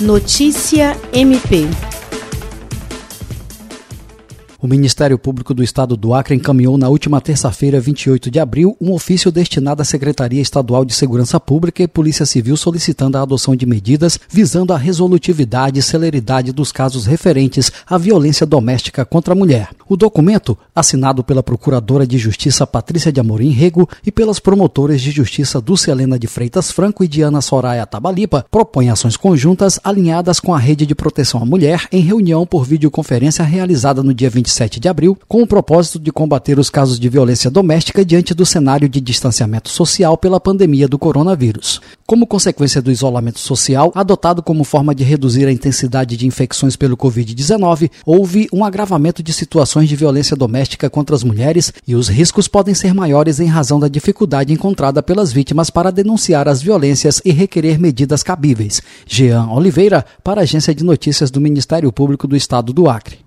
Notícia MP. O Ministério Público do Estado do Acre encaminhou na última terça-feira, 28 de abril, um ofício destinado à Secretaria Estadual de Segurança Pública e Polícia Civil solicitando a adoção de medidas visando a resolutividade e celeridade dos casos referentes à violência doméstica contra a mulher. O documento, assinado pela Procuradora de Justiça Patrícia de Amorim Rego e pelas promotoras de Justiça Dulce Helena de Freitas Franco e Diana Soraya Tabalipa, propõe ações conjuntas alinhadas com a Rede de Proteção à Mulher em reunião por videoconferência realizada no dia 20 27 de abril, com o propósito de combater os casos de violência doméstica diante do cenário de distanciamento social pela pandemia do coronavírus. Como consequência do isolamento social, adotado como forma de reduzir a intensidade de infecções pelo Covid-19, houve um agravamento de situações de violência doméstica contra as mulheres e os riscos podem ser maiores em razão da dificuldade encontrada pelas vítimas para denunciar as violências e requerer medidas cabíveis. Jean Oliveira, para a Agência de Notícias do Ministério Público do Estado do Acre.